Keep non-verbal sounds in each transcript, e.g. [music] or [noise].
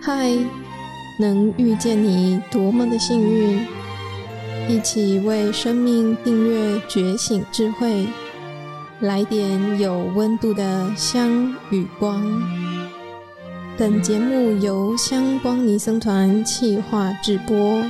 嗨，能遇见你多么的幸运！一起为生命订阅觉醒智慧，来点有温度的香与光。本节目由香光尼僧团企划制播。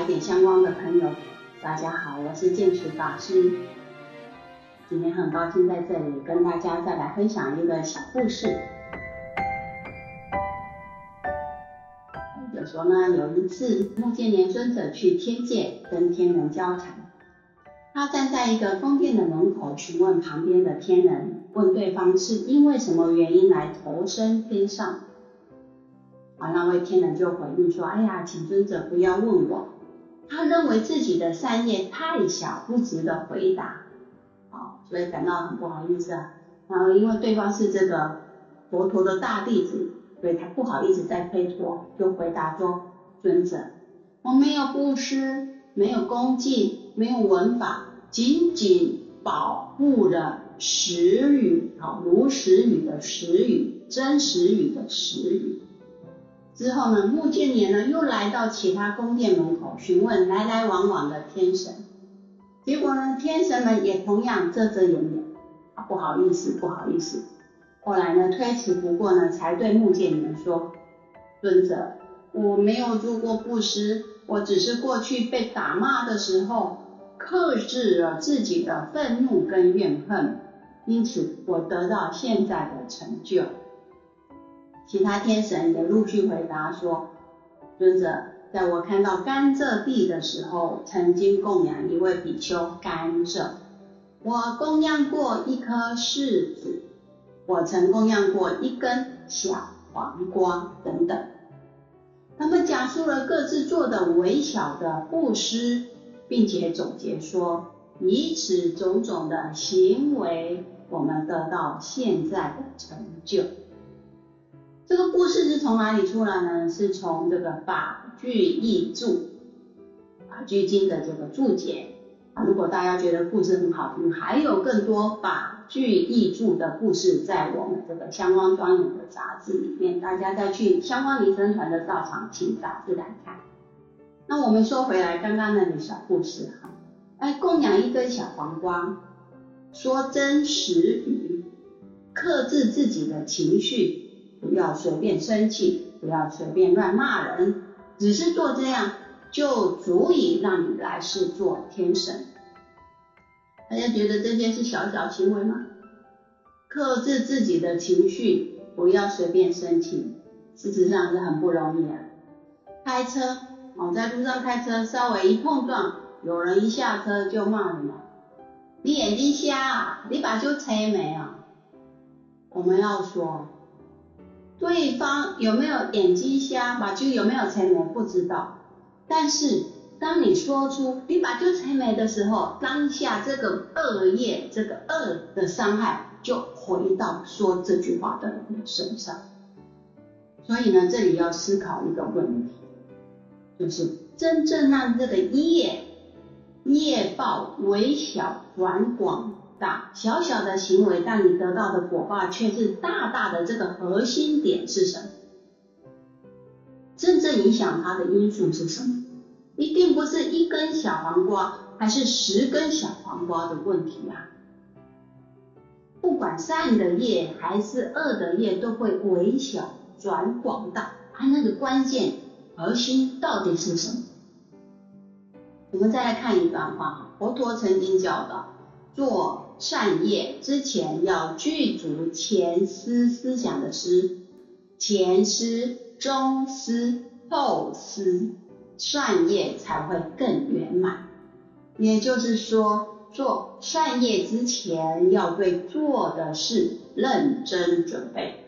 来点相关的朋友，大家好，我是见持法师。今天很高兴在这里跟大家再来分享一个小故事。就说呢，有一次目犍连尊者去天界跟天人交谈，他站在一个宫殿的门口询问旁边的天人，问对方是因为什么原因来投生天上。啊，那位天人就回应说：“哎呀，请尊者不要问我，他认为自己的善业太小，不值得回答。”所以感到很不好意思啊，然后因为对方是这个佛陀的大弟子，所以他不好意思再推脱，就回答说：尊者，我没有布施，没有恭敬，没有闻法，仅仅保护了实语，好，如实语的实语，真实语的实语。之后呢，目犍连呢又来到其他宫殿门口询问来来往往的天神。结果呢，天神们也同样遮遮掩掩，不好意思，不好意思。后来呢，推辞不过呢，才对目犍连说：“尊者，我没有做过布施，我只是过去被打骂的时候，克制了自己的愤怒跟怨恨，因此我得到现在的成就。”其他天神也陆续回答说：“尊者。”在我看到甘蔗地的时候，曾经供养一位比丘甘蔗。我供养过一颗柿子，我曾供养过一根小黄瓜等等。他们讲述了各自做的微小的布施，并且总结说，以此种种的行为，我们得到现在的成就。这个故事是从哪里出来呢？是从这个法句义注，法句经的这个注解。如果大家觉得故事很好听，还有更多法句义注的故事在我们这个香光庄严的杂志里面，大家再去香光尼僧团的道场请杂志来看。那我们说回来，刚刚那个小故事哈，哎，供养一根小黄瓜，说真实语，克制自己的情绪。不要随便生气，不要随便乱骂人，只是做这样就足以让你来世做天神。大家觉得这件是小小行为吗？克制自己的情绪，不要随便生气，事实上是很不容易的。开车哦，在路上开车，稍微一碰撞，有人一下车就骂你了，你眼睛瞎啊？你把酒吹没啊？我们要说。对方有没有眼睛瞎，把酒有没有吹没不知道，但是当你说出你把酒吹没的时候，当下这个恶业，这个恶的伤害就回到说这句话的人的身上。所以呢，这里要思考一个问题，就是真正让这个业业报微小转广。大小小的行为，但你得到的果报却是大大的。这个核心点是什么？真正影响它的因素是什么？一定不是一根小黄瓜，还是十根小黄瓜的问题啊！不管善的业还是恶的业，都会微小转广大。它那个关键核心到底是什么？我们再来看一段话，佛陀曾经教导。做善业之前要具足前思思想的思，前思、中思、后思，善业才会更圆满。也就是说，做善业之前要对做的事认真准备，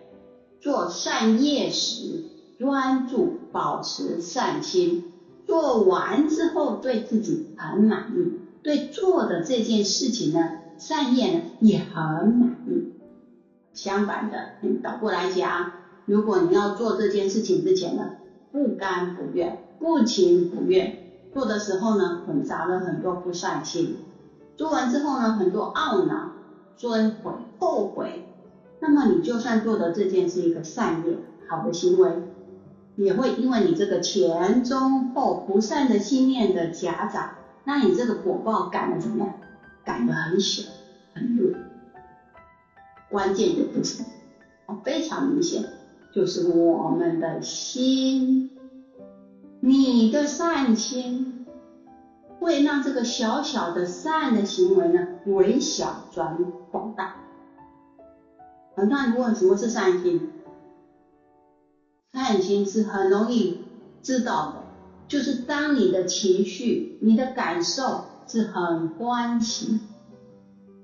做善业时专注保持善心，做完之后对自己很满意。对做的这件事情呢，善业呢也很满意。相反的，你倒过来讲，如果你要做这件事情之前呢，不甘不愿、不情不愿，做的时候呢，混杂了很多不善心，做完之后呢，很多懊恼、尊悔、后悔。那么你就算做的这件是一个善业、好的行为，也会因为你这个前中后不善的心念的夹杂，那你这个果报感的怎么样？感的很小、很弱。关键的不是，非常明显，就是我们的心。你的善心会让这个小小的善的行为呢，微小转广大。很多人问什么是善心？善心是很容易知道的，就是当你的情绪、你的感受是很欢喜，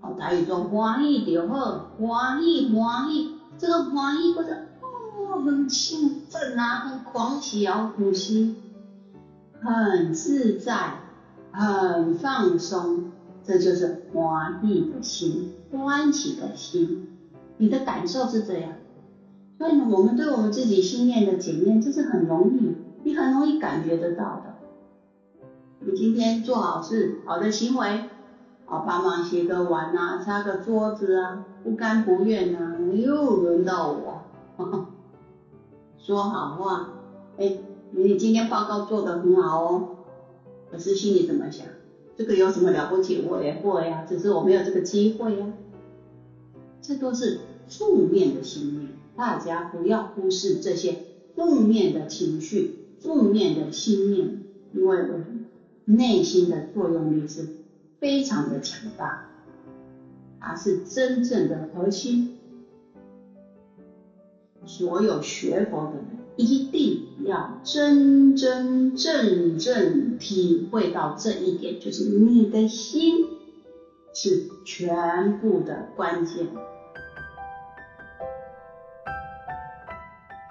哦，台语说欢喜就好，欢喜欢喜，这个欢喜不是哦很兴奋啊，很狂喜啊，呼吸。很自在，很放松，这就是欢喜的心，欢喜的心。你的感受是这样，所以，我们对我们自己心念的检验，这是很容易，你很容易感觉得到的。你今天做好事，好的行为，啊，帮忙洗个碗啊，擦个桌子啊，不甘不愿啊，又轮到我，呵 [laughs] 呵说好话，哎。你今天报告做得很好哦，可是心里怎么想？这个有什么了不起？我也会呀，只是我没有这个机会呀。这都是负面的心念，大家不要忽视这些负面的情绪、负面的心念，因为我们内心的作用力是非常的强大，它是真正的核心。所有学佛的人。一定要真真正正体会到这一点，就是你的心是全部的关键。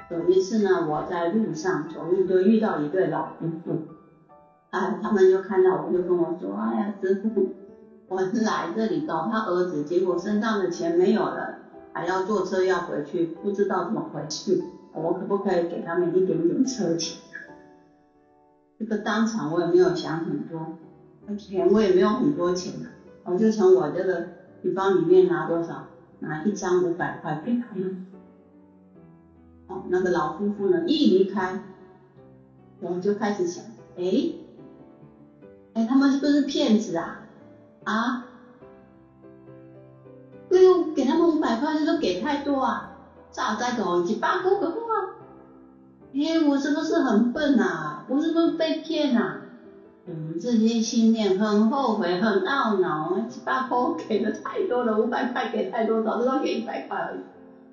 有一次呢，我在路上走路，就遇到一对老夫妇，啊，他们就看到我，就跟我说：“哎呀，师傅，我来这里找他儿子，结果身上的钱没有了，还要坐车要回去，不知道怎么回去。”我可不可以给他们一点点车钱？这个当场我也没有想很多，钱我也没有很多钱，我就从我这个皮包里面拿多少，拿一张五百块给他们。哦，那个老夫妇呢，一离开，我就开始想，哎，哎，他们是不是骗子啊？啊？哎呦，给他们五百块，这都给太多啊！早在搞一百块的话，哎，我是不是很笨啊？我是不是被骗啊？嗯，这些心念很后悔，很懊恼。一百块给的太多了，五百块给太多，早知道给一百块而已。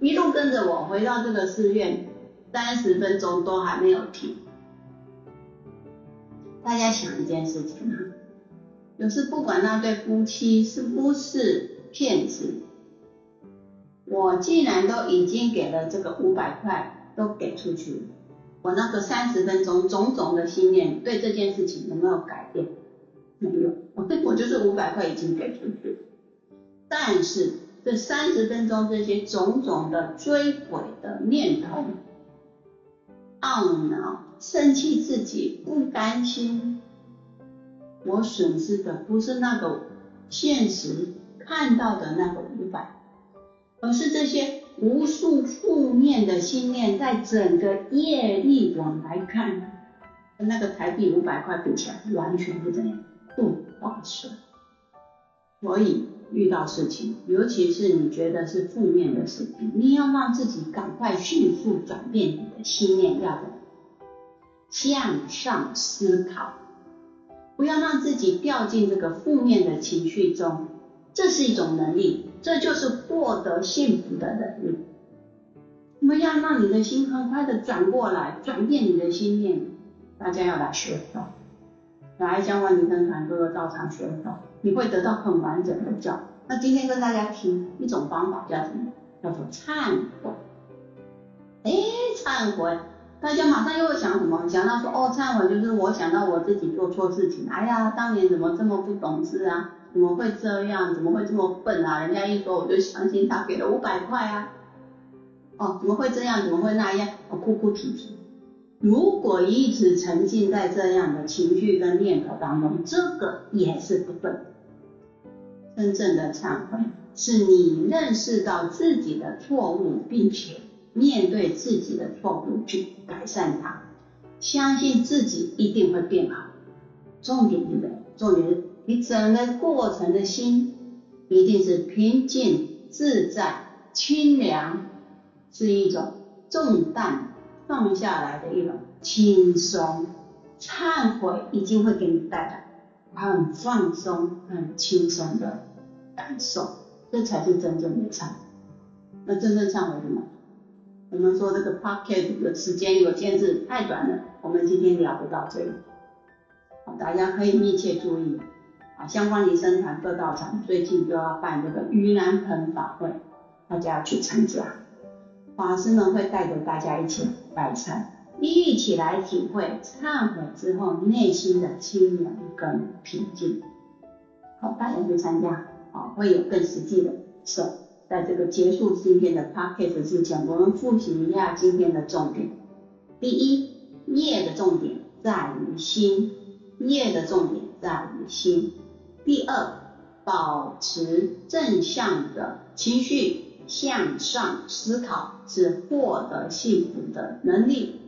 一路跟着我回到这个寺院，三十分钟都还没有停。大家想一件事情啊，就是不管那对夫妻是不是骗子。我既然都已经给了这个五百块，都给出去了，我那个三十分钟种种的心念对这件事情有没有改变？没有，我 [laughs] 我就是五百块已经给出去了。但是这三十分钟这些种种的追悔的念头、懊恼、生气自己、不甘心，我损失的不是那个现实看到的那个五百。而是这些无数负面的心念，在整个业力网来看，跟那个台币五百块比起来，完全不怎样，不划算。所以遇到事情，尤其是你觉得是负面的事情，你要让自己赶快迅速转变你的心念，要向上思考，不要让自己掉进这个负面的情绪中。这是一种能力，这就是获得幸福的能力。我们要让你的心很快的转过来，转变你的心念。大家要来学佛，来将万里登团各个道场学佛，你会得到很完整的教。那今天跟大家提一种方法，叫什么？叫做忏悔。哎，忏悔，大家马上又会想什么？想到说，哦，忏悔就是我想到我自己做错事情，哎呀，当年怎么这么不懂事啊？怎么会这样？怎么会这么笨啊？人家一说我就相信他给了五百块啊！哦，怎么会这样？怎么会那样？我哭哭啼啼。如果一直沉浸在这样的情绪跟念头当中，这个也是不对。真正的忏悔，是你认识到自己的错误，并且面对自己的错误去改善它，相信自己一定会变好。重点是什么？重点是你整个过程的心一定是平静、自在、清凉，是一种重担放下来的一种轻松。忏悔一定会给你带来很放松、很轻松的感受，这才是真正的忏。那真正忏悔什么？我们说这个 podcast 的时间有限制，太短了，我们今天聊不到这里。大家可以密切注意，啊，香光尼僧团各道场最近都要办这个盂兰盆法会，大家要去参加。法师们会带着大家一起拜忏，一起来体会忏悔之后内心的清凉跟平静。好，大家去参加，啊，会有更实际的事。在这个结束今天的 p o c a s t 之前，我们复习一下今天的重点。第一，业的重点在于心。业的重点在于心。第二，保持正向的情绪，向上思考是获得幸福的能力。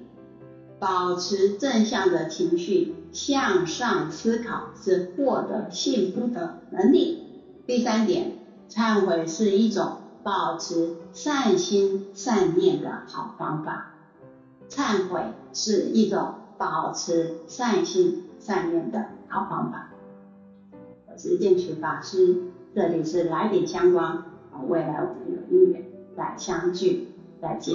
保持正向的情绪，向上思考是获得幸福的能力。第三点，忏悔是一种保持善心善念的好方法。忏悔是一种保持善心。善念的好方法。我是建渠法师，这里是来点相关，未来我们有姻缘再相聚，再见。